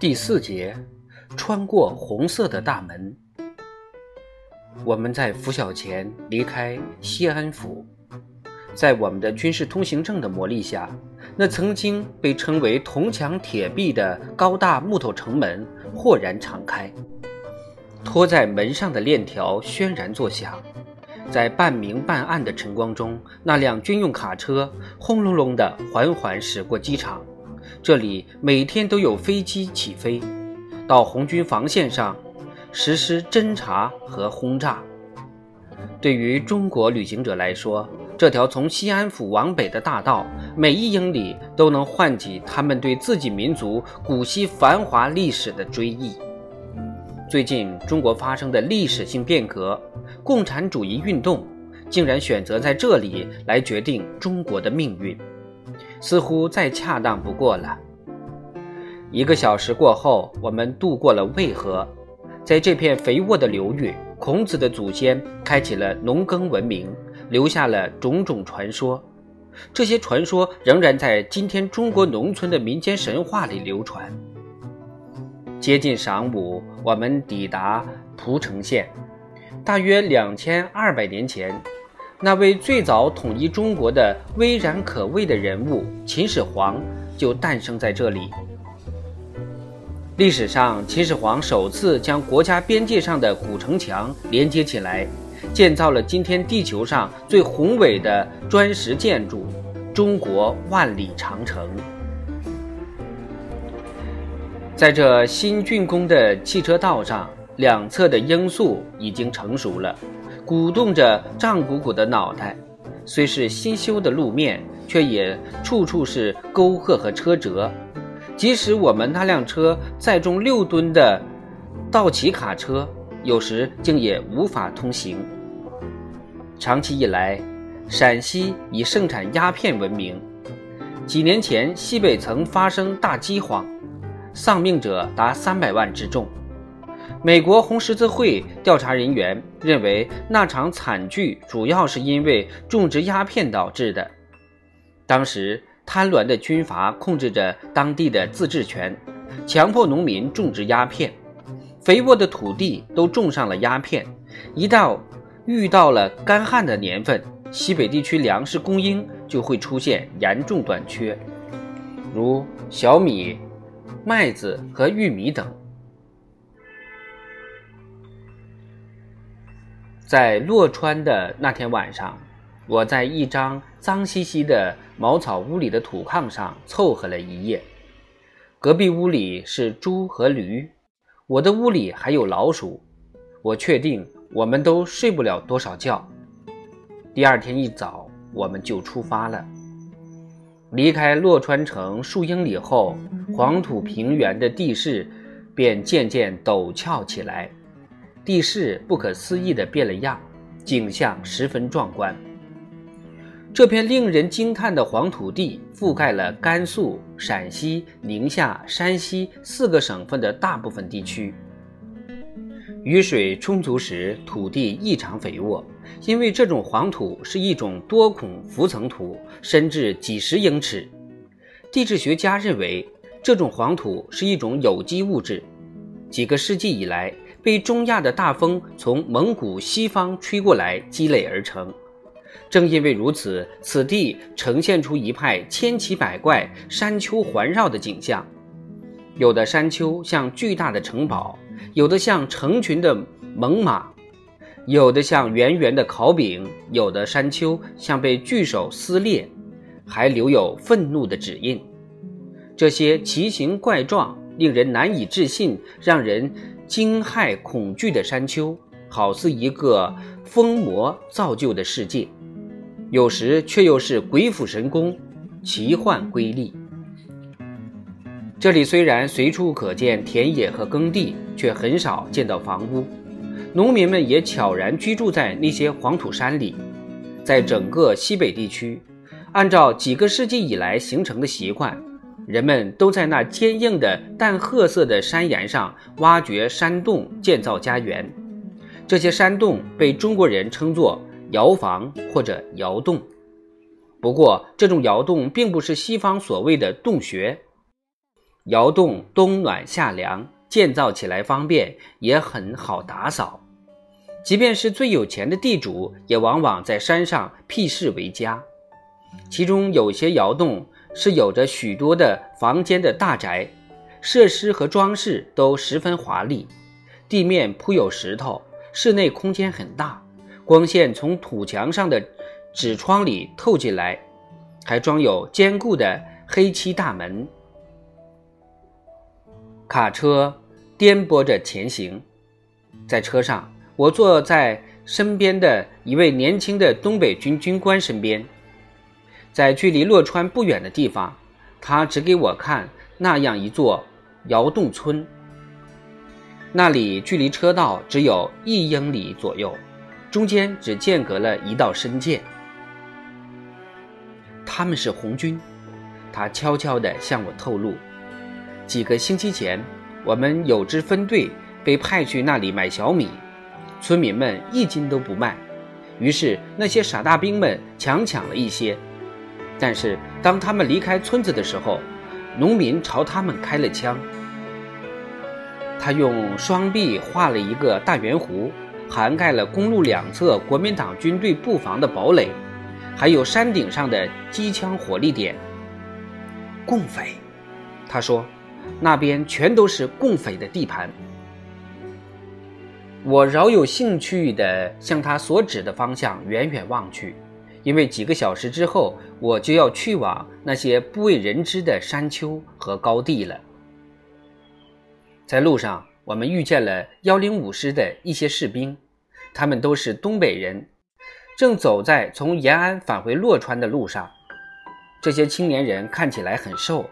第四节，穿过红色的大门。我们在拂晓前离开西安府，在我们的军事通行证的魔力下，那曾经被称为铜墙铁壁的高大木头城门豁然敞开，拖在门上的链条轩然作响，在半明半暗的晨光中，那辆军用卡车轰隆隆地缓缓驶过机场。这里每天都有飞机起飞，到红军防线上实施侦察和轰炸。对于中国旅行者来说，这条从西安府往北的大道，每一英里都能唤起他们对自己民族古稀繁华历史的追忆。最近，中国发生的历史性变革——共产主义运动，竟然选择在这里来决定中国的命运。似乎再恰当不过了。一个小时过后，我们渡过了渭河，在这片肥沃的流域，孔子的祖先开启了农耕文明，留下了种种传说。这些传说仍然在今天中国农村的民间神话里流传。接近晌午，我们抵达蒲城县，大约两千二百年前。那位最早统一中国的巍然可畏的人物秦始皇就诞生在这里。历史上，秦始皇首次将国家边界上的古城墙连接起来，建造了今天地球上最宏伟的砖石建筑——中国万里长城。在这新竣工的汽车道上，两侧的罂粟已经成熟了。鼓动着胀鼓鼓的脑袋，虽是新修的路面，却也处处是沟壑和车辙。即使我们那辆车载重六吨的道奇卡车，有时竟也无法通行。长期以来，陕西以盛产鸦片闻名。几年前，西北曾发生大饥荒，丧命者达三百万之众。美国红十字会调查人员认为，那场惨剧主要是因为种植鸦片导致的。当时，贪婪的军阀控制着当地的自治权，强迫农民种植鸦片，肥沃的土地都种上了鸦片。一到遇到了干旱的年份，西北地区粮食供应就会出现严重短缺，如小米、麦子和玉米等。在洛川的那天晚上，我在一张脏兮兮的茅草屋里的土炕上凑合了一夜。隔壁屋里是猪和驴，我的屋里还有老鼠。我确定我们都睡不了多少觉。第二天一早，我们就出发了。离开洛川城数英里后，黄土平原的地势便渐渐陡峭起来。地势不可思议地变了样，景象十分壮观。这片令人惊叹的黄土地覆盖了甘肃、陕西、宁夏、山西四个省份的大部分地区。雨水充足时，土地异常肥沃，因为这种黄土是一种多孔浮层土，深至几十英尺。地质学家认为，这种黄土是一种有机物质。几个世纪以来。被中亚的大风从蒙古西方吹过来，积累而成。正因为如此，此地呈现出一派千奇百怪、山丘环绕的景象。有的山丘像巨大的城堡，有的像成群的猛犸，有的像圆圆的烤饼，有的山丘像被巨手撕裂，还留有愤怒的指印。这些奇形怪状、令人难以置信、让人……惊骇恐惧的山丘，好似一个疯魔造就的世界，有时却又是鬼斧神工、奇幻瑰丽。这里虽然随处可见田野和耕地，却很少见到房屋。农民们也悄然居住在那些黄土山里。在整个西北地区，按照几个世纪以来形成的习惯。人们都在那坚硬的淡褐色的山岩上挖掘山洞，建造家园。这些山洞被中国人称作窑房或者窑洞。不过，这种窑洞并不是西方所谓的洞穴。窑洞冬暖夏凉，建造起来方便，也很好打扫。即便是最有钱的地主，也往往在山上辟室为家。其中有些窑洞是有着许多的房间的大宅，设施和装饰都十分华丽。地面铺有石头，室内空间很大，光线从土墙上的纸窗里透进来，还装有坚固的黑漆大门。卡车颠簸着前行，在车上，我坐在身边的一位年轻的东北军军官身边。在距离洛川不远的地方，他指给我看那样一座窑洞村。那里距离车道只有一英里左右，中间只间隔了一道深涧。他们是红军，他悄悄地向我透露。几个星期前，我们有支分队被派去那里买小米，村民们一斤都不卖，于是那些傻大兵们强抢了一些。但是当他们离开村子的时候，农民朝他们开了枪。他用双臂画了一个大圆弧，涵盖了公路两侧国民党军队布防的堡垒，还有山顶上的机枪火力点。共匪，他说。那边全都是共匪的地盘。我饶有兴趣地向他所指的方向远远望去，因为几个小时之后我就要去往那些不为人知的山丘和高地了。在路上，我们遇见了幺零五师的一些士兵，他们都是东北人，正走在从延安返回洛川的路上。这些青年人看起来很瘦。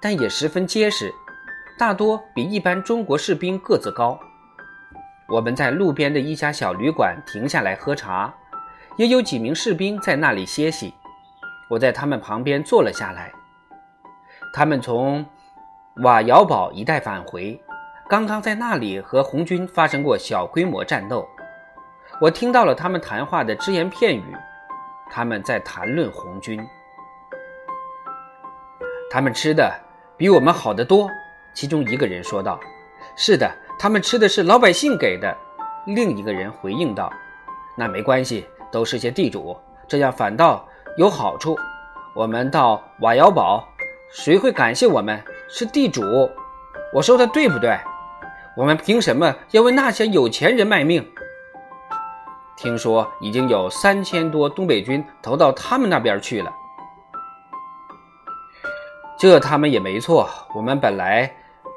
但也十分结实，大多比一般中国士兵个子高。我们在路边的一家小旅馆停下来喝茶，也有几名士兵在那里歇息。我在他们旁边坐了下来。他们从瓦窑堡一带返回，刚刚在那里和红军发生过小规模战斗。我听到了他们谈话的只言片语，他们在谈论红军，他们吃的。比我们好得多，其中一个人说道：“是的，他们吃的是老百姓给的。”另一个人回应道：“那没关系，都是些地主，这样反倒有好处。我们到瓦窑堡，谁会感谢我们？是地主。我说的对不对？我们凭什么要为那些有钱人卖命？听说已经有三千多东北军投到他们那边去了。”这他们也没错。我们本来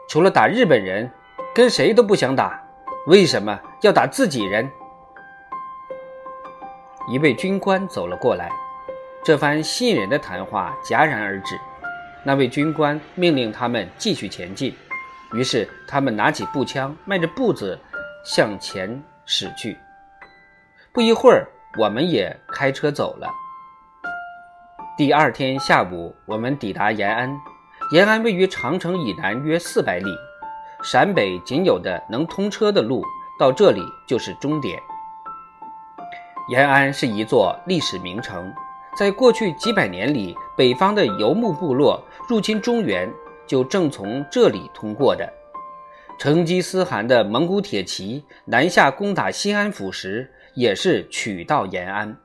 除了打日本人，跟谁都不想打，为什么要打自己人？一位军官走了过来，这番吸引人的谈话戛然而止。那位军官命令他们继续前进，于是他们拿起步枪，迈着步子向前驶去。不一会儿，我们也开车走了。第二天下午，我们抵达延安。延安位于长城以南约四百里，陕北仅有的能通车的路，到这里就是终点。延安是一座历史名城，在过去几百年里，北方的游牧部落入侵中原，就正从这里通过的。成吉思汗的蒙古铁骑南下攻打西安府时，也是取道延安。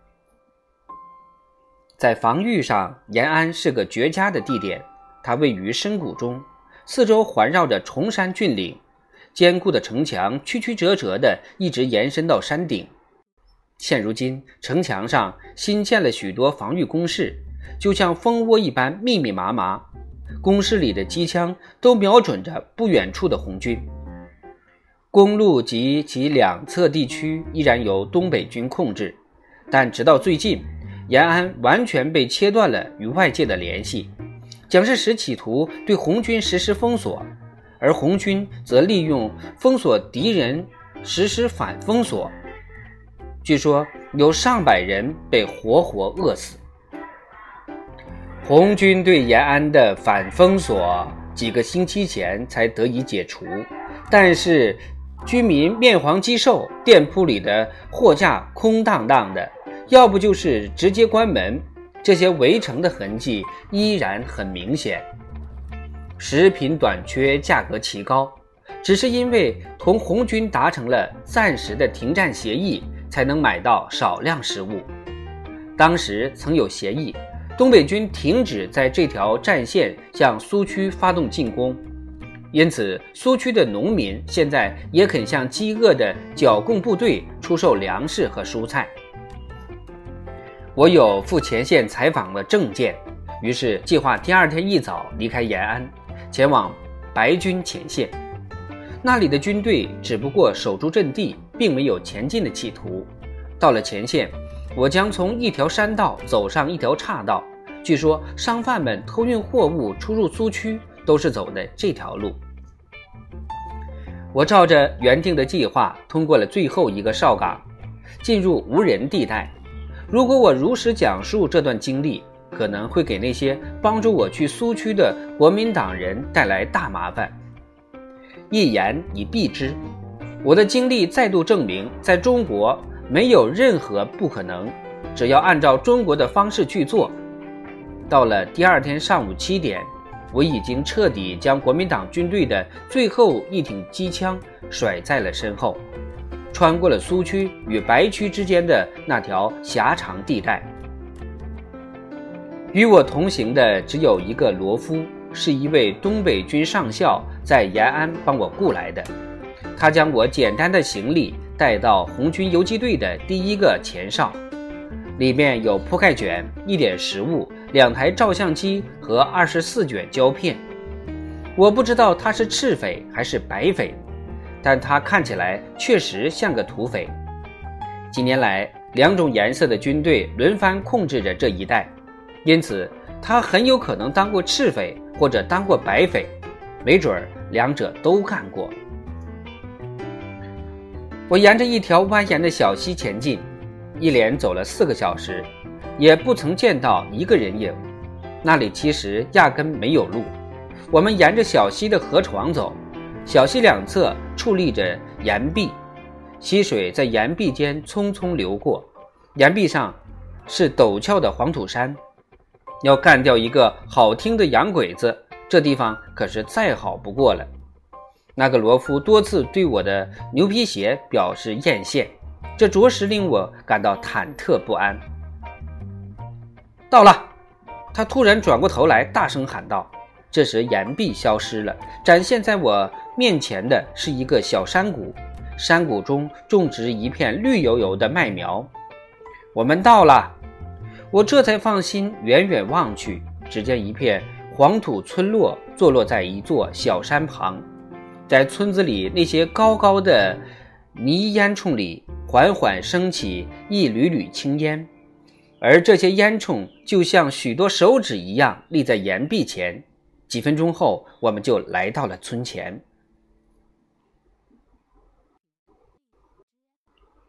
在防御上，延安是个绝佳的地点。它位于深谷中，四周环绕着崇山峻岭，坚固的城墙曲曲折折的一直延伸到山顶。现如今，城墙上新建了许多防御工事，就像蜂窝一般密密麻麻。工事里的机枪都瞄准着不远处的红军。公路及其两侧地区依然由东北军控制，但直到最近。延安完全被切断了与外界的联系，蒋介石企图对红军实施封锁，而红军则利用封锁敌人实施反封锁。据说有上百人被活活饿死。红军对延安的反封锁几个星期前才得以解除，但是居民面黄肌瘦，店铺里的货架空荡荡的。要不就是直接关门，这些围城的痕迹依然很明显。食品短缺，价格奇高，只是因为同红军达成了暂时的停战协议，才能买到少量食物。当时曾有协议，东北军停止在这条战线向苏区发动进攻，因此苏区的农民现在也肯向饥饿的剿共部队出售粮食和蔬菜。我有赴前线采访的证件，于是计划第二天一早离开延安，前往白军前线。那里的军队只不过守住阵地，并没有前进的企图。到了前线，我将从一条山道走上一条岔道。据说商贩们偷运货物出入苏区都是走的这条路。我照着原定的计划通过了最后一个哨岗，进入无人地带。如果我如实讲述这段经历，可能会给那些帮助我去苏区的国民党人带来大麻烦。一言以蔽之，我的经历再度证明，在中国没有任何不可能，只要按照中国的方式去做。到了第二天上午七点，我已经彻底将国民党军队的最后一挺机枪甩在了身后。穿过了苏区与白区之间的那条狭长地带，与我同行的只有一个罗夫，是一位东北军上校在延安帮我雇来的。他将我简单的行李带到红军游击队的第一个前哨，里面有铺盖卷、一点食物、两台照相机和二十四卷胶片。我不知道他是赤匪还是白匪。但他看起来确实像个土匪。几年来，两种颜色的军队轮番控制着这一带，因此他很有可能当过赤匪或者当过白匪，没准儿两者都干过。我沿着一条蜿蜒的小溪前进，一连走了四个小时，也不曾见到一个人影。那里其实压根没有路。我们沿着小溪的河床走。小溪两侧矗立着岩壁，溪水在岩壁间匆匆流过。岩壁上是陡峭的黄土山，要干掉一个好听的洋鬼子，这地方可是再好不过了。那个罗夫多次对我的牛皮鞋表示艳羡，这着实令我感到忐忑不安。到了，他突然转过头来，大声喊道。这时，岩壁消失了，展现在我面前的是一个小山谷，山谷中种植一片绿油油的麦苗。我们到了，我这才放心。远远望去，只见一片黄土村落坐落在一座小山旁，在村子里那些高高的泥烟囱里，缓缓升起一缕缕青烟，而这些烟囱就像许多手指一样立在岩壁前。几分钟后，我们就来到了村前。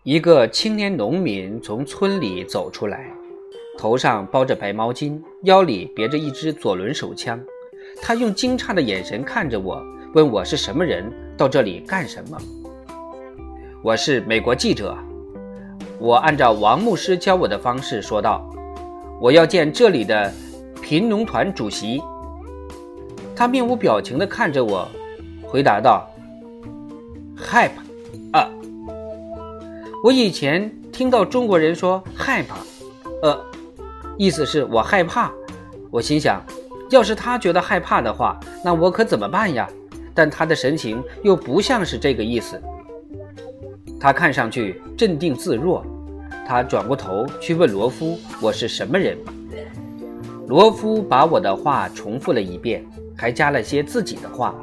一个青年农民从村里走出来，头上包着白毛巾，腰里别着一支左轮手枪。他用惊诧的眼神看着我，问我是什么人，到这里干什么。我是美国记者。我按照王牧师教我的方式说道：“我要见这里的贫农团主席。”他面无表情地看着我，回答道：“害怕，啊。”我以前听到中国人说害怕，呃，意思是我害怕。我心想，要是他觉得害怕的话，那我可怎么办呀？但他的神情又不像是这个意思。他看上去镇定自若。他转过头去问罗夫：“我是什么人？”罗夫把我的话重复了一遍。还加了些自己的话。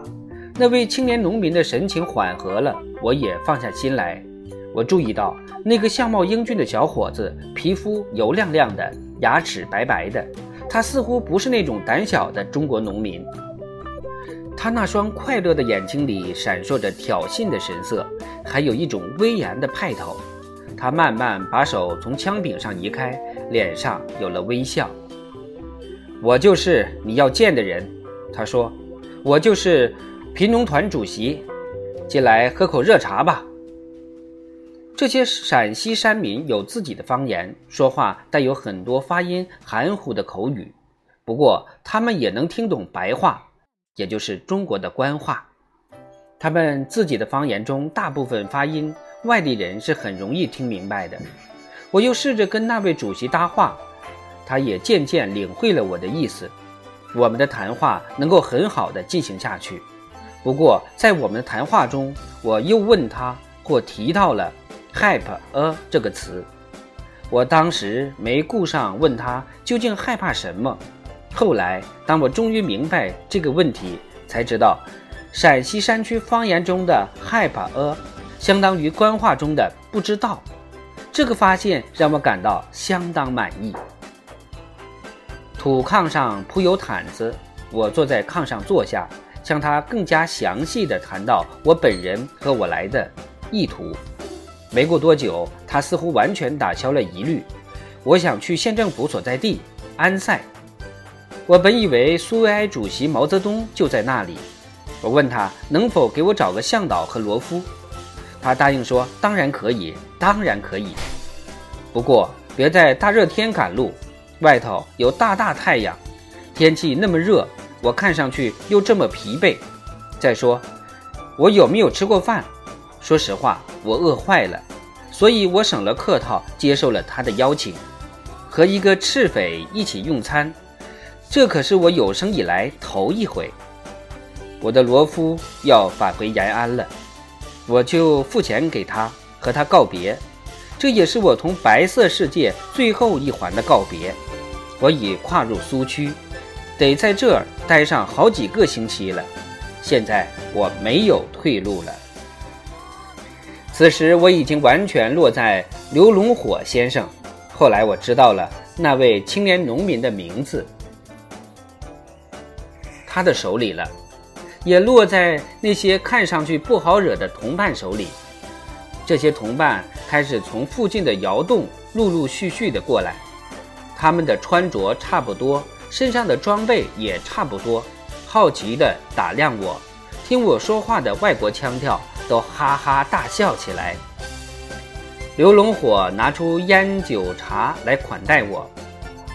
那位青年农民的神情缓和了，我也放下心来。我注意到那个相貌英俊的小伙子，皮肤油亮亮的，牙齿白白的。他似乎不是那种胆小的中国农民。他那双快乐的眼睛里闪烁着挑衅的神色，还有一种威严的派头。他慢慢把手从枪柄上移开，脸上有了微笑。我就是你要见的人。他说：“我就是贫农团主席，进来喝口热茶吧。”这些陕西山民有自己的方言，说话带有很多发音含糊的口语，不过他们也能听懂白话。也就是中国的官话。他们自己的方言中大部分发音，外地人是很容易听明白的。我又试着跟那位主席搭话，他也渐渐领会了我的意思。我们的谈话能够很好的进行下去。不过，在我们的谈话中，我又问他或提到了 “hype a” 这个词。我当时没顾上问他究竟害怕什么。后来，当我终于明白这个问题，才知道。陕西山区方言中的“害怕呃”，相当于官话中的“不知道”。这个发现让我感到相当满意。土炕上铺有毯子，我坐在炕上坐下，向他更加详细地谈到我本人和我来的意图。没过多久，他似乎完全打消了疑虑。我想去县政府所在地安塞。我本以为苏维埃主席毛泽东就在那里。我问他能否给我找个向导和罗夫，他答应说当然可以，当然可以。不过别在大热天赶路，外头有大大太阳，天气那么热，我看上去又这么疲惫。再说，我有没有吃过饭？说实话，我饿坏了，所以我省了客套，接受了他的邀请，和一个赤匪一起用餐，这可是我有生以来头一回。我的罗夫要返回延安了，我就付钱给他，和他告别。这也是我同白色世界最后一环的告别。我已跨入苏区，得在这儿待上好几个星期了。现在我没有退路了。此时我已经完全落在刘龙火先生。后来我知道了那位青年农民的名字，他的手里了。也落在那些看上去不好惹的同伴手里。这些同伴开始从附近的窑洞陆陆续续的过来，他们的穿着差不多，身上的装备也差不多，好奇的打量我，听我说话的外国腔调，都哈哈大笑起来。刘龙火拿出烟酒茶来款待我，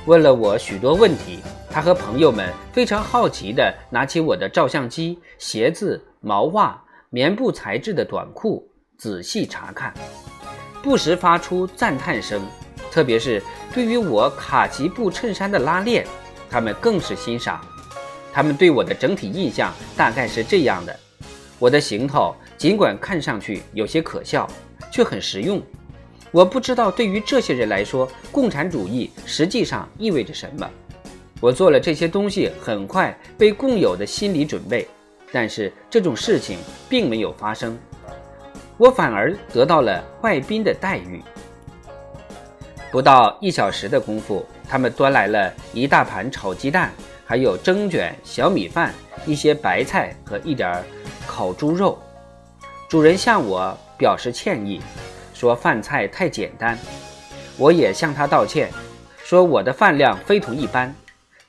问了我许多问题。他和朋友们非常好奇地拿起我的照相机、鞋子、毛袜、棉布材质的短裤，仔细查看，不时发出赞叹声。特别是对于我卡其布衬衫的拉链，他们更是欣赏。他们对我的整体印象大概是这样的：我的行头尽管看上去有些可笑，却很实用。我不知道对于这些人来说，共产主义实际上意味着什么。我做了这些东西，很快被共有的心理准备，但是这种事情并没有发生，我反而得到了外宾的待遇。不到一小时的功夫，他们端来了一大盘炒鸡蛋，还有蒸卷、小米饭、一些白菜和一点烤猪肉。主人向我表示歉意，说饭菜太简单，我也向他道歉，说我的饭量非同一般。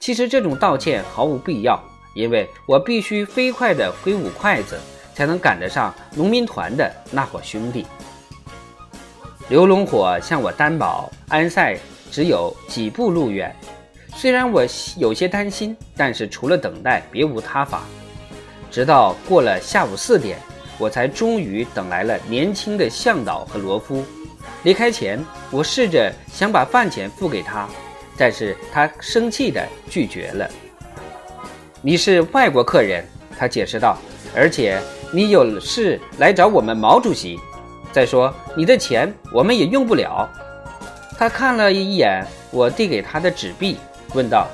其实这种道歉毫无必要，因为我必须飞快地挥舞筷子，才能赶得上农民团的那伙兄弟。刘龙火向我担保，安塞只有几步路远。虽然我有些担心，但是除了等待，别无他法。直到过了下午四点，我才终于等来了年轻的向导和罗夫。离开前，我试着想把饭钱付给他。但是他生气地拒绝了。你是外国客人，他解释道，而且你有事来找我们毛主席。再说你的钱我们也用不了。他看了一眼我递给他的纸币，问道：“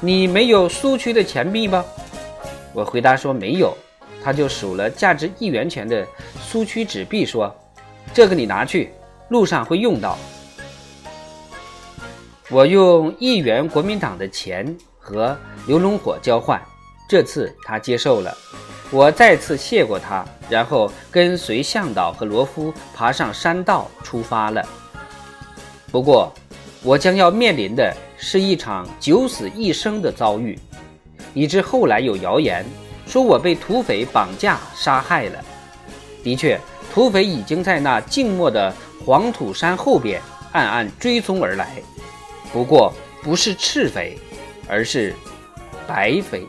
你没有苏区的钱币吗？”我回答说没有。他就数了价值一元钱的苏区纸币，说：“这个你拿去，路上会用到。”我用一元国民党的钱和刘龙火交换，这次他接受了。我再次谢过他，然后跟随向导和罗夫爬上山道出发了。不过，我将要面临的是一场九死一生的遭遇，以致后来有谣言说我被土匪绑架杀害了。的确，土匪已经在那静默的黄土山后边暗暗追踪而来。不过，不是赤匪，而是白匪。